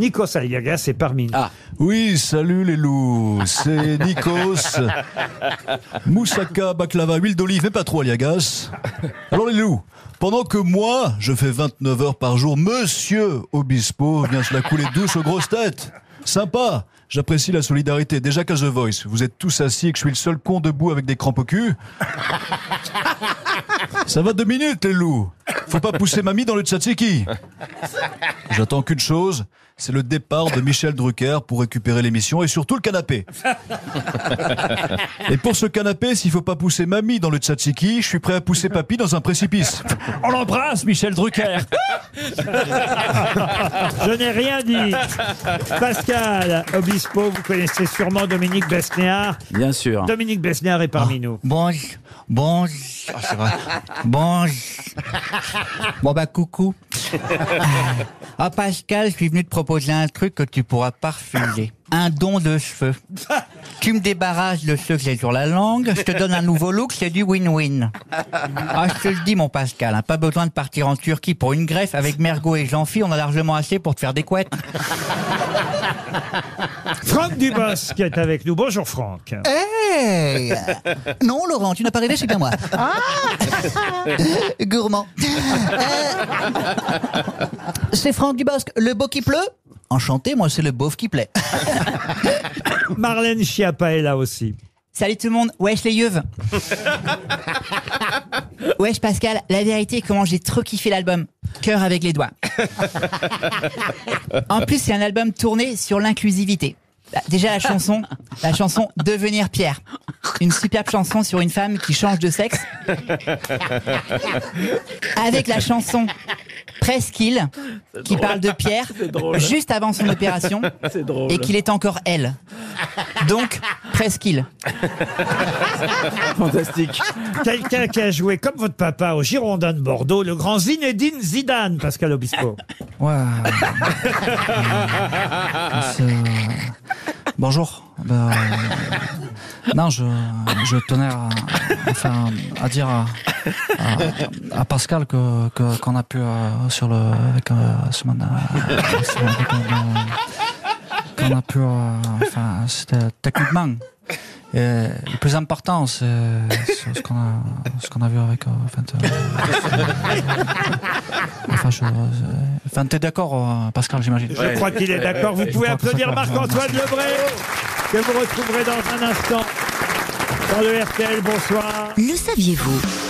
Nikos Aliagas est parmi nous. Ah. Oui, salut les loups, c'est Nikos. Moussaka, baklava, huile d'olive et pas trop aliagas. Alors les loups, pendant que moi, je fais 29 heures par jour, Monsieur Obispo vient se la couler douce aux grosses têtes. Sympa, j'apprécie la solidarité. Déjà qu'à The Voice, vous êtes tous assis et que je suis le seul con debout avec des crampes au cul. Ça va deux minutes les loups. Faut pas pousser mamie dans le tzatziki. J'attends qu'une chose, c'est le départ de Michel Drucker pour récupérer l'émission et surtout le canapé. Et pour ce canapé, s'il faut pas pousser mamie dans le tzatziki, je suis prêt à pousser papy dans un précipice. On l'embrasse, Michel Drucker. Je n'ai rien dit. Pascal Obispo, vous connaissez sûrement Dominique Besnéard. Bien sûr. Dominique Besnéard est parmi nous. Bon, bon, ah, c'est vrai. Bon, bon bah coucou. Ah Pascal, je suis venu te proposer un truc que tu pourras pas refuser. Un don de cheveux. Tu me débarrasses de ceux que j'ai sur la langue, je te donne un nouveau look, c'est du win-win. Ah, je te le dis mon Pascal, hein, pas besoin de partir en Turquie pour une greffe avec Mergot et Jean-Phi, on a largement assez pour te faire des couettes. Franck Dubos qui est avec nous. Bonjour Franck. Hey Non, Laurent, tu n'as pas rêvé, c'est bien moi. Ah Gourmand. Euh, C'est Franck Dubosc, le beau qui pleut Enchanté, moi c'est le beauf qui plaît. Marlène Schiappa est là aussi. Salut tout le monde, wesh les yeux. Wesh Pascal, la vérité comment j'ai trop kiffé l'album. Cœur avec les doigts. En plus c'est un album tourné sur l'inclusivité. Bah, Déjà la chanson, la chanson Devenir Pierre. Une superbe chanson sur une femme qui change de sexe. Avec la chanson Presqu'île, qui parle de Pierre juste avant son opération et qu'il est encore elle. Donc, Presqu'île. Fantastique. Quelqu'un qui a joué comme votre papa au Girondin de Bordeaux, le grand Zinedine Zidane, Pascal Obispo. Ouais. Bonjour. Ben, euh, non, je, je tenais à, enfin, à dire à, à- à Pascal que qu'on a pu euh, sur le avec euh, semaine, euh, qu'on a pu enfin c'était techniquement. Et le plus important, c'est ce qu'on a, vu avec. euh, enfin, euh, enfin, je, euh, enfin, t'es d'accord, euh, Pascal, j'imagine. Je crois qu'il est d'accord. Vous pouvez applaudir. Marc-Antoine Lebré, que vous retrouverez dans un instant dans le RTL. Bonsoir. Le saviez-vous?